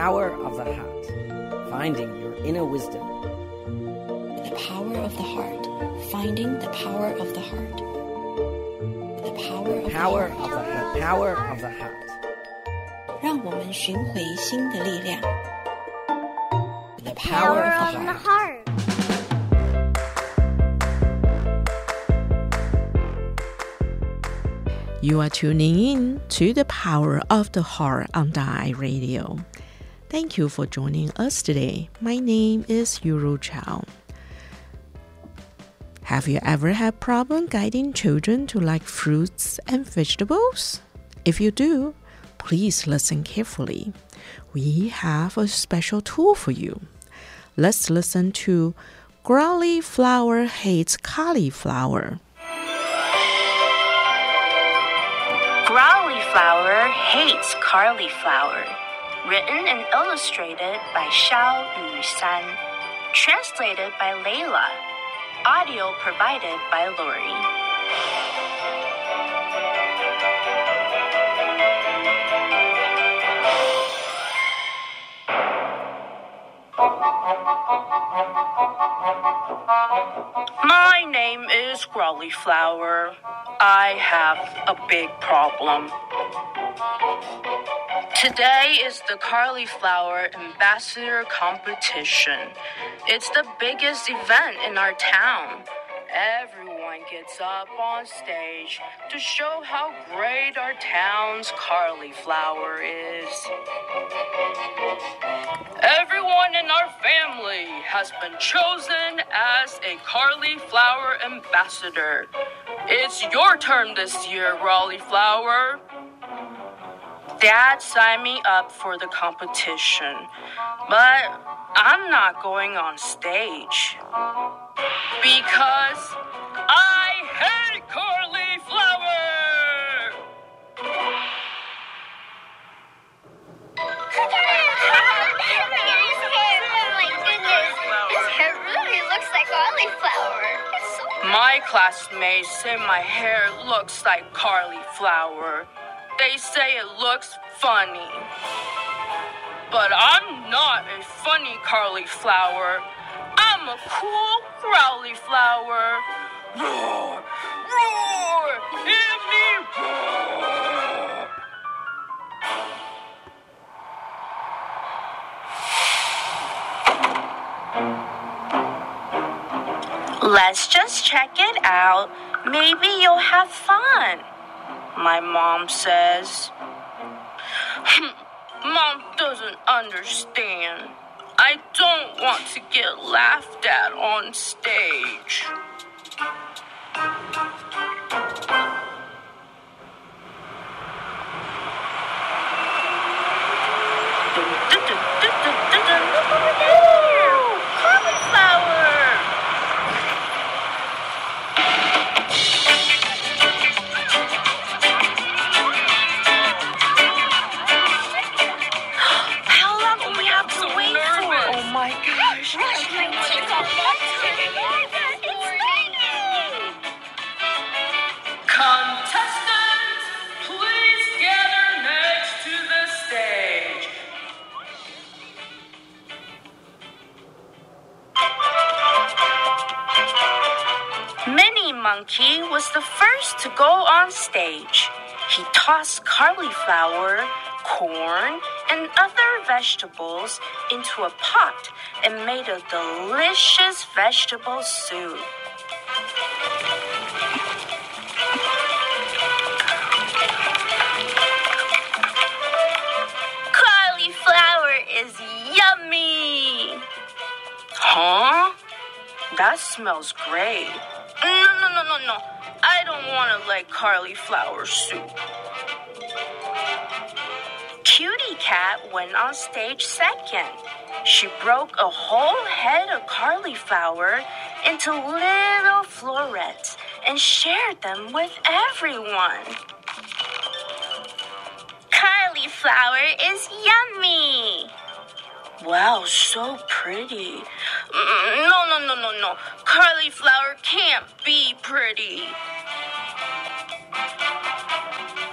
power of the heart, finding your inner wisdom. The power of the heart, finding the power of the heart. The power of Power the of heart. the, the power of the heart. 让我们寻回心的力量。The power power of of the the heart. heart. You are tuning in to the Power of the Heart on Dai Radio. Thank you for joining us today. My name is Yuru Chow. Have you ever had problem guiding children to like fruits and vegetables? If you do, please listen carefully. We have a special tool for you. Let's listen to Growly Flower Hates Cauliflower. Growly Flower hates Carlyflower. Written and illustrated by Xiao Yusan. Translated by Layla. Audio provided by Lori. My name is Growlyflower. I have a big problem. Today is the Cauliflower Ambassador Competition. It's the biggest event in our town. Everyone gets up on stage to show how great our town's cauliflower is. Everyone in our family has been chosen as a cauliflower ambassador. It's your turn this year, Cauliflower. Dad signed me up for the competition, but I'm not going on stage. Because I hate cauliflower! My goodness! His hair really looks like Carly Flower. My classmates say my hair looks like cauliflower. They say it looks funny. But I'm not a funny cauliflower. I'm a cool growly flower. Roar! Roar! Me roar! Let's just check it out. Maybe you'll have fun. My mom says. mom doesn't understand. I don't want to get laughed at on stage. Was the first to go on stage. He tossed cauliflower, corn, and other vegetables into a pot and made a delicious vegetable soup. Cauliflower is yummy! Huh? That smells great. No, no, no, no, no. I don't want to like cauliflower soup. Cutie Cat went on stage second. She broke a whole head of cauliflower into little florets and shared them with everyone. Cauliflower is yummy. Wow, so pretty. No, no, no, no, no. Cauliflower can't be pretty.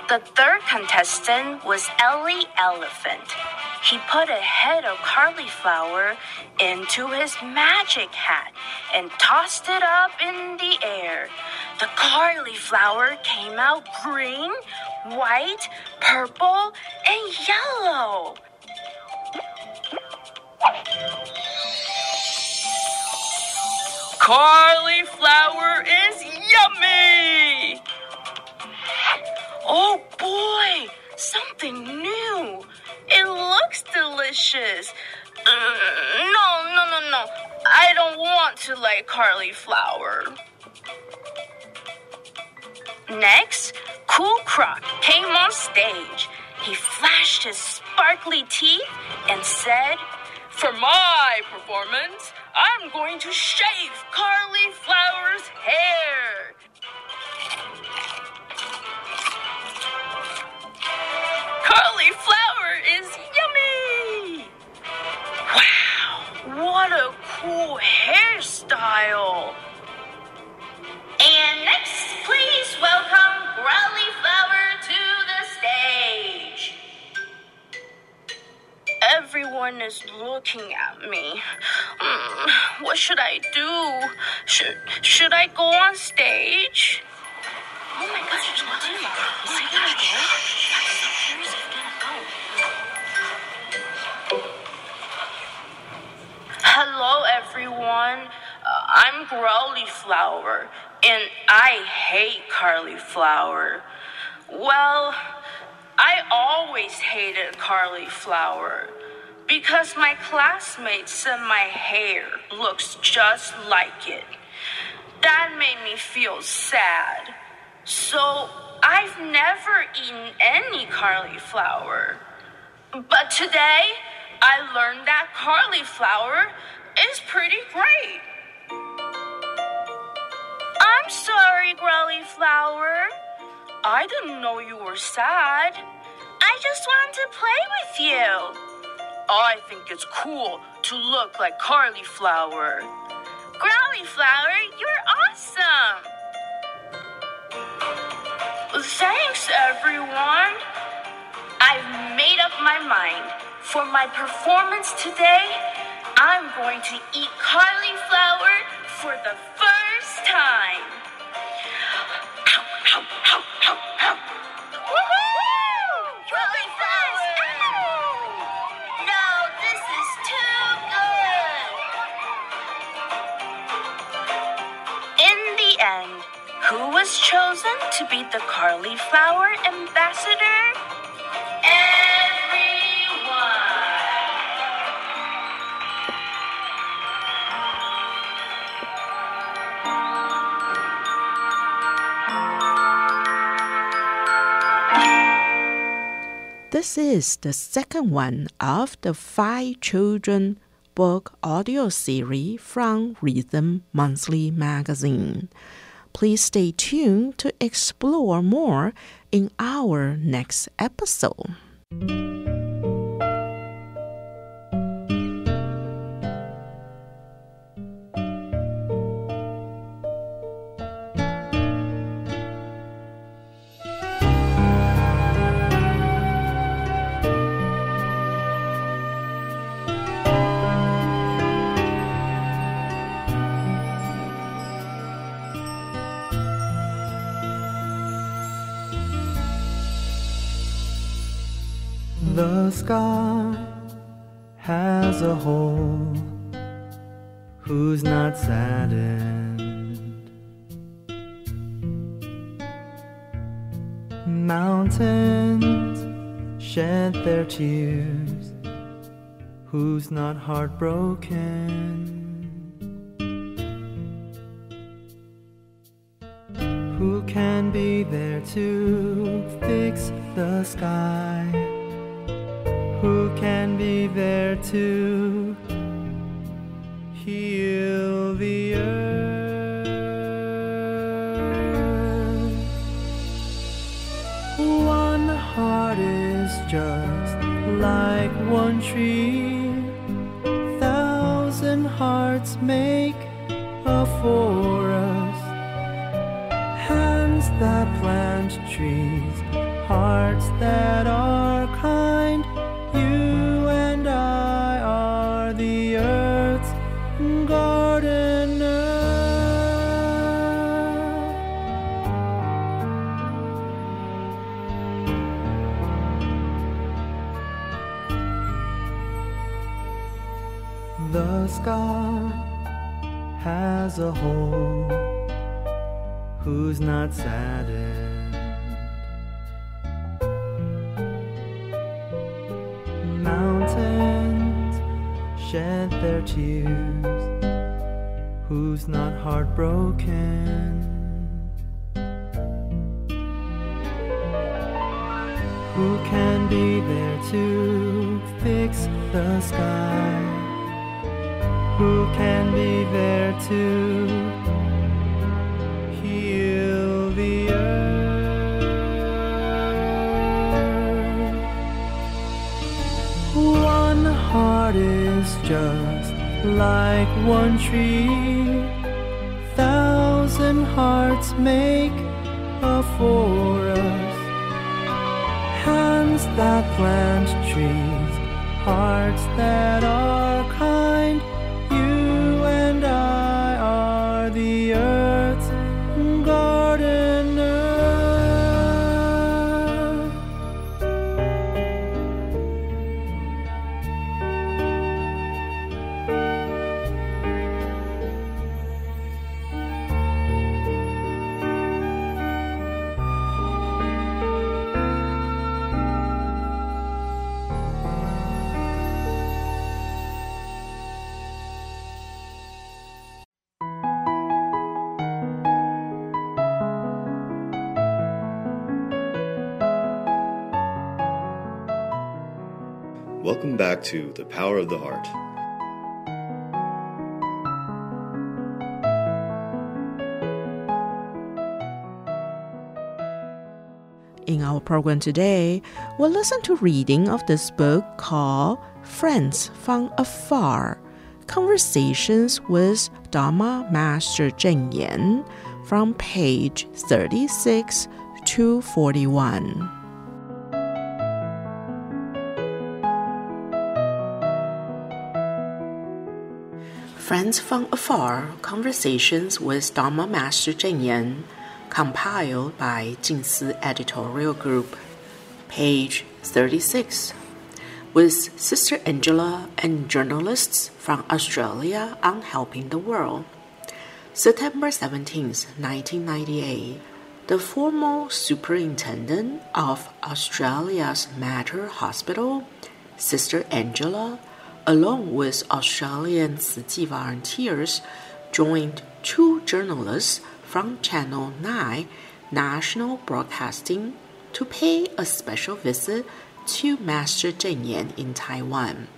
The third contestant was Ellie Elephant. he put a head of cauliflower into his magic hat and tossed it up in the air. The cauliflower came out green, white, purple, and yellow. Cauliflower is yummy! Oh boy, something new. It looks delicious. Uh, no, no, no, no. I don't want to like cauliflower. Next, Cool Croc came on stage. He flashed his sparkly teeth and said, For my performance, I'm going to shave Carly Flower's hair. Cauliflower is yummy! Wow, what a cool hairstyle! What should I do? Should should I go on stage? Oh my gosh, what do? Oh my gosh. Hello, everyone. Uh, I'm Growly Flower, and I hate Carly Flower. Well, I always hated cauliflower because my classmates said my hair looks just like it. That made me feel sad. So I've never eaten any cauliflower. But today, I learned that cauliflower is pretty great. I'm sorry, Cauliflower. I didn't know you were sad. I just wanted to play with you. I think it's cool to look like cauliflower. Cauliflower, you're awesome. Thanks, everyone. I've made up my mind. For my performance today, I'm going to eat cauliflower for the first time. Who was chosen to be the cauliflower ambassador? Everyone. This is the second one of the Five Children book audio series from Rhythm Monthly magazine. Please stay tuned to explore more in our next episode. The sky has a hole who's not saddened. Mountains shed their tears who's not heartbroken. Who can be there to fix the sky? There to heal the earth? One heart is just like one tree. Thousand hearts make a hole who's not saddened. Mountains shed their tears who's not heartbroken. Who can be there to fix the sky? Who can be there to heal the earth? One heart is just like one tree. Thousand hearts make a forest hands that plant trees, hearts that are Welcome back to The Power of the Heart. In our program today, we'll listen to reading of this book called Friends from Afar Conversations with Dharma Master Cheng Yen from page 36 to 41. Friends from Afar Conversations with Dharma Master Cheng Yen, compiled by Jingsi Editorial Group, page 36, with Sister Angela and journalists from Australia on helping the world. September 17, 1998, the former superintendent of Australia's Mater Hospital, Sister Angela, along with Australian Tzu volunteers, joined two journalists from Channel 9 National Broadcasting to pay a special visit to Master Cheng Yen in Taiwan.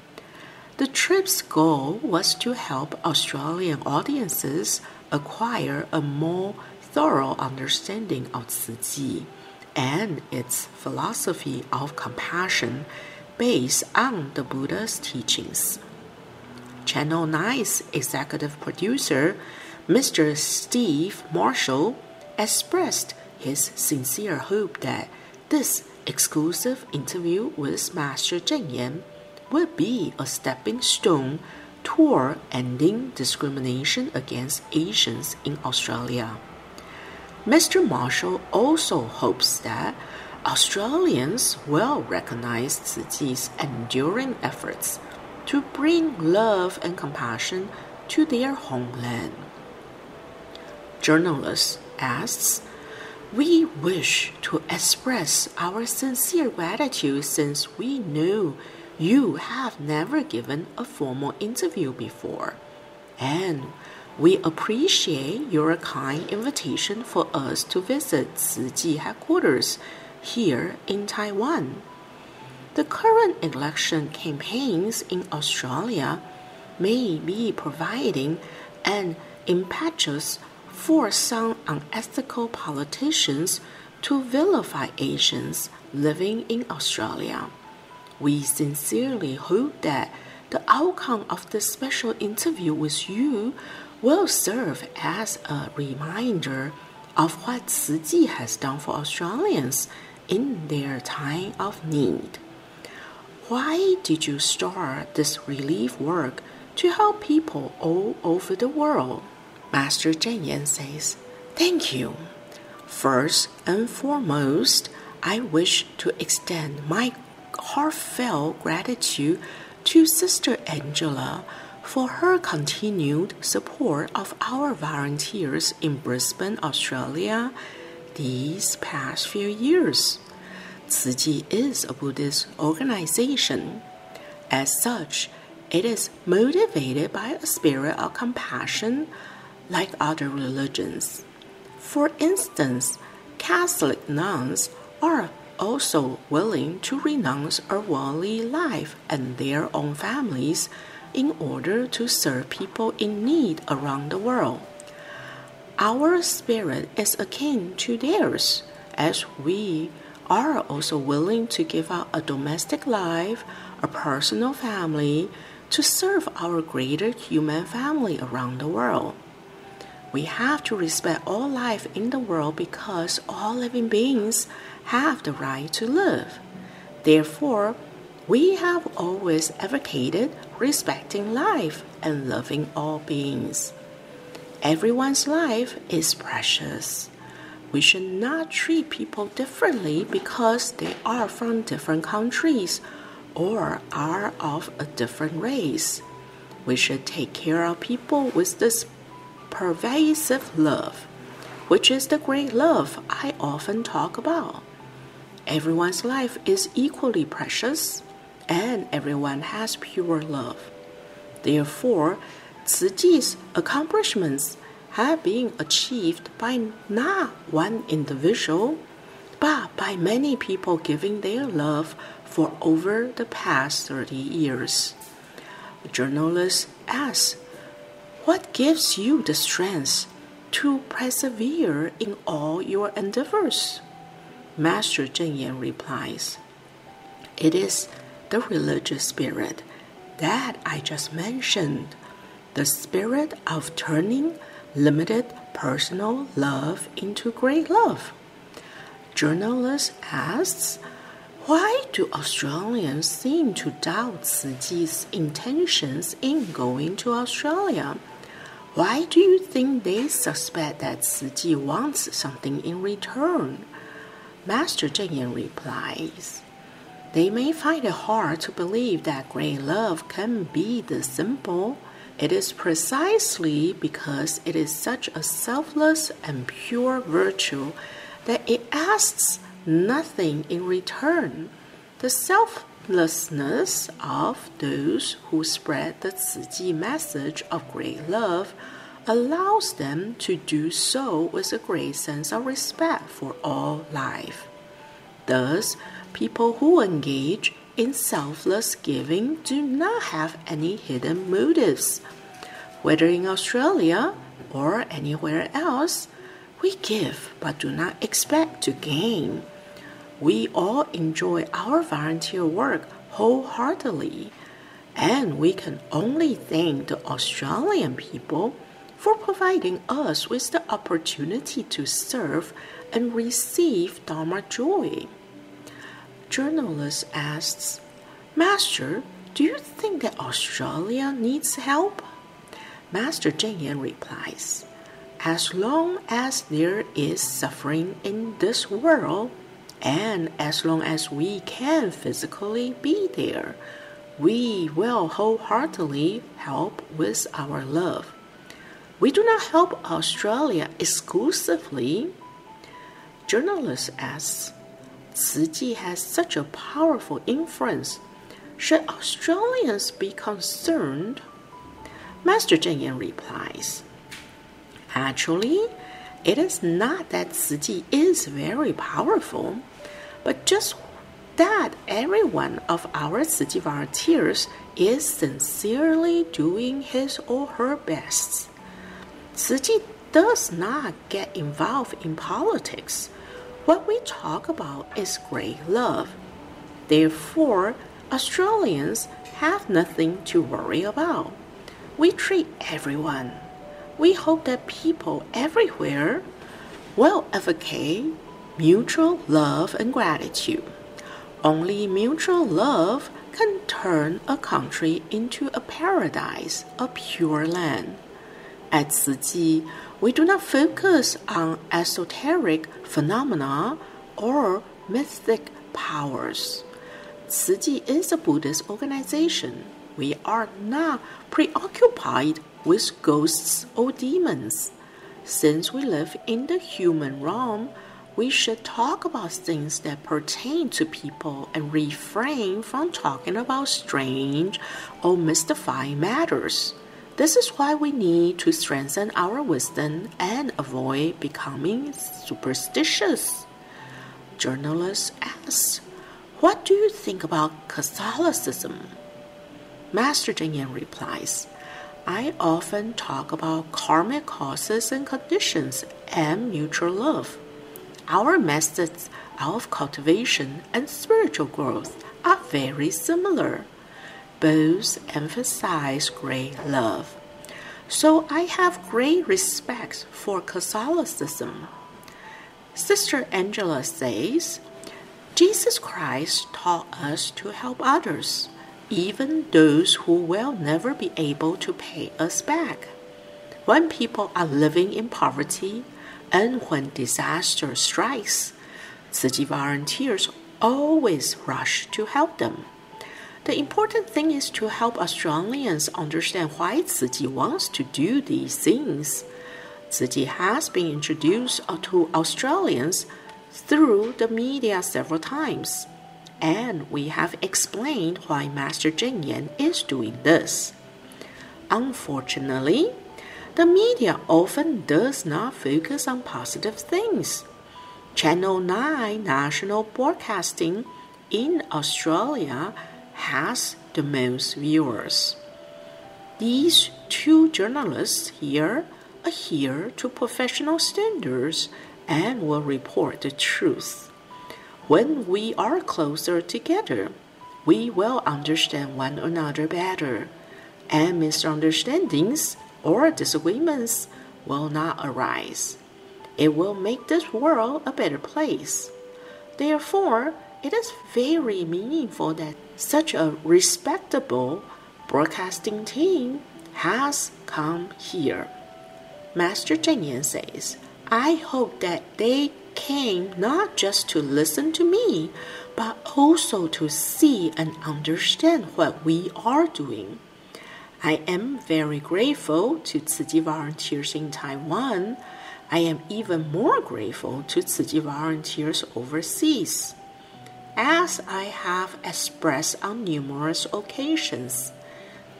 The trip's goal was to help Australian audiences acquire a more thorough understanding of Chi and its philosophy of compassion based on the Buddha's teachings. Channel 9's executive producer, Mr. Steve Marshall, expressed his sincere hope that this exclusive interview with Master Cheng Yen would be a stepping stone toward ending discrimination against Asians in Australia. Mr. Marshall also hopes that Australians well recognize Chi's enduring efforts to bring love and compassion to their homeland. Journalist asks, We wish to express our sincere gratitude since we know you have never given a formal interview before, and we appreciate your kind invitation for us to visit Chi headquarters here in Taiwan. The current election campaigns in Australia may be providing an impetus for some unethical politicians to vilify Asians living in Australia. We sincerely hope that the outcome of this special interview with you will serve as a reminder of what Tzu has done for Australians in their time of need. Why did you start this relief work to help people all over the world? Master Cheng Yen says, Thank you. First and foremost, I wish to extend my heartfelt gratitude to Sister Angela for her continued support of our volunteers in Brisbane, Australia these past few years. Chi is a Buddhist organization. As such, it is motivated by a spirit of compassion like other religions. For instance, Catholic nuns are also willing to renounce a worldly life and their own families in order to serve people in need around the world. Our spirit is akin to theirs, as we are also willing to give up a domestic life, a personal family, to serve our greater human family around the world. We have to respect all life in the world because all living beings have the right to live. Therefore, we have always advocated respecting life and loving all beings. Everyone's life is precious. We should not treat people differently because they are from different countries or are of a different race. We should take care of people with this pervasive love, which is the great love I often talk about. Everyone's life is equally precious, and everyone has pure love. Therefore, Tzu accomplishments have been achieved by not one individual, but by many people giving their love for over the past 30 years. Journalist asks, What gives you the strength to persevere in all your endeavors? Master Cheng Yen replies, It is the religious spirit that I just mentioned, the spirit of turning limited personal love into great love. Journalist asks, why do Australians seem to doubt Tzu intentions in going to Australia? Why do you think they suspect that Tzu wants something in return? Master Cheng Yen replies, They may find it hard to believe that great love can be the simple. It is precisely because it is such a selfless and pure virtue that it asks nothing in return. The selflessness of those who spread the Tzu message of great love allows them to do so with a great sense of respect for all life. Thus, people who engage in selfless giving do not have any hidden motives. Whether in Australia or anywhere else, we give but do not expect to gain. We all enjoy our volunteer work wholeheartedly, and we can only thank the Australian people for providing us with the opportunity to serve and receive Dharma joy. Journalist asks, Master, do you think that Australia needs help? Master Cheng Yen replies, as long as there is suffering in this world, and as long as we can physically be there, we will wholeheartedly help with our love. We do not help Australia exclusively. Journalist asks, Chi has such a powerful influence. Should Australians be concerned? Master Cheng Yen replies, Actually, it is not that Chi is very powerful, but just that every one of our Chi volunteers is sincerely doing his or her best. Chi does not get involved in politics. What we talk about is great love. Therefore, Australians have nothing to worry about. We treat everyone we hope that people everywhere will advocate mutual love and gratitude. Only mutual love can turn a country into a paradise, a pure land. At Tzu Chi, we do not focus on esoteric phenomena or mystic powers. Tzu is a Buddhist organization we are not preoccupied with ghosts or demons. Since we live in the human realm, we should talk about things that pertain to people and refrain from talking about strange or mystifying matters. This is why we need to strengthen our wisdom and avoid becoming superstitious. Journalist asks, What do you think about Catholicism? Master Cheng Yen replies, I often talk about karmic causes and conditions and mutual love. Our methods of cultivation and spiritual growth are very similar. Both emphasize great love. So I have great respect for Catholicism. Sister Angela says, Jesus Christ taught us to help others even those who will never be able to pay us back. When people are living in poverty and when disaster strikes, Chi volunteers always rush to help them. The important thing is to help Australians understand why Chi wants to do these things. Chi has been introduced to Australians through the media several times and we have explained why Master Cheng Yen is doing this. Unfortunately, the media often does not focus on positive things. Channel 9 National Broadcasting in Australia has the most viewers. These two journalists here adhere to professional standards and will report the truth. When we are closer together, we will understand one another better, and misunderstandings or disagreements will not arise. It will make this world a better place. Therefore, it is very meaningful that such a respectable broadcasting team has come here. Master Cheng Yen says, I hope that they came not just to listen to me, but also to see and understand what we are doing. I am very grateful to Chi volunteers in Taiwan. I am even more grateful to Chi volunteers overseas. As I have expressed on numerous occasions,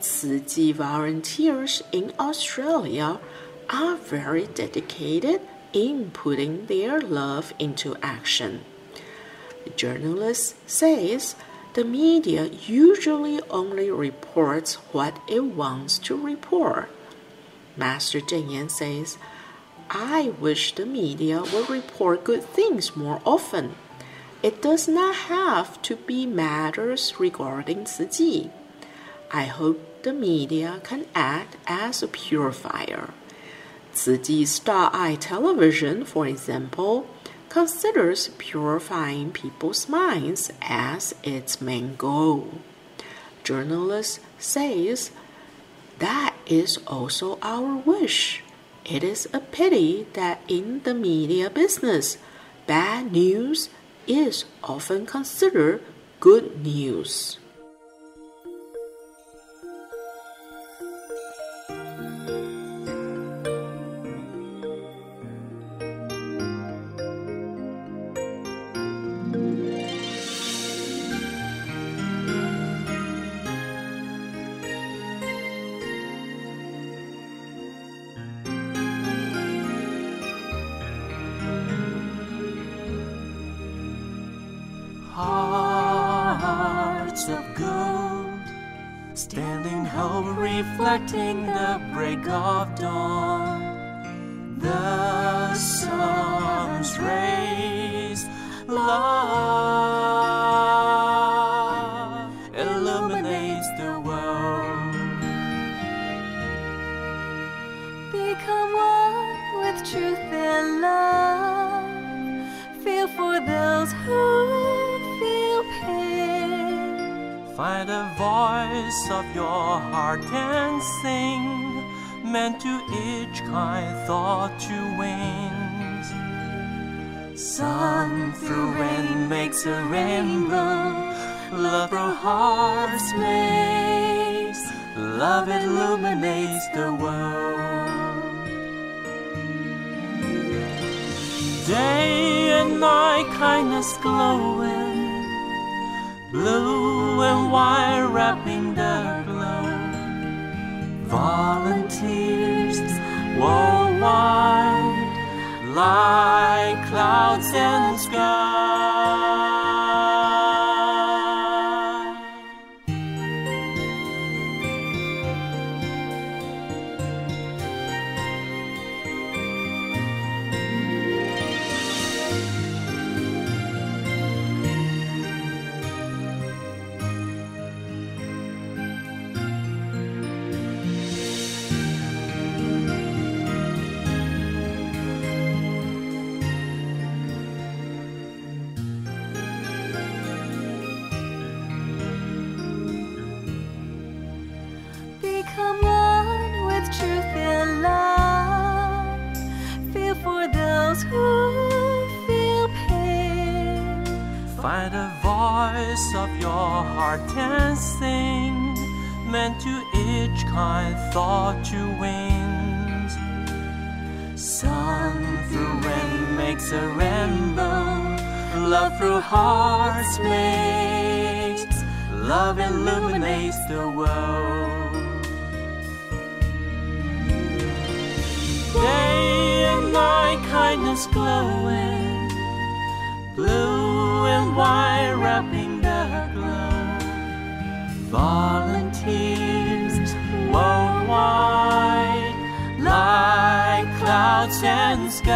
Tzu volunteers in Australia are very dedicated in putting their love into action. The journalist says the media usually only reports what it wants to report. Master Cheng Yen says, I wish the media would report good things more often. It does not have to be matters regarding Chi. I hope the media can act as a purifier. Chi Star Eye Television, for example, considers purifying people's minds as its main goal. Journalist says that is also our wish. It is a pity that in the media business, bad news is often considered good news. Voice of your heart can sing, meant to each kind thought to wings. Sun through rain makes a rainbow, love our hearts made. Love illuminates the world. Day and night, kindness glowing, and white wrapping the globe. Volunteers worldwide, like clouds and sky. And sing, meant to each kind thought to wings. Sun through rain makes a rainbow, love through hearts makes, love illuminates the world. Day and night, kindness glowing, blue and white wrapping. Volunteers worldwide, like clouds and sky.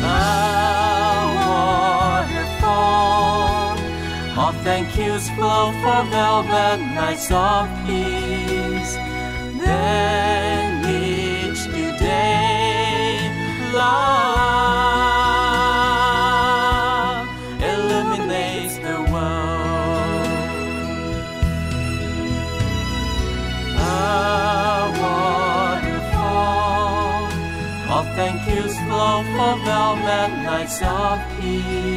A waterfall of thank yous flow for velvet nights of peace. Then each new day, love for velvet nights of peace.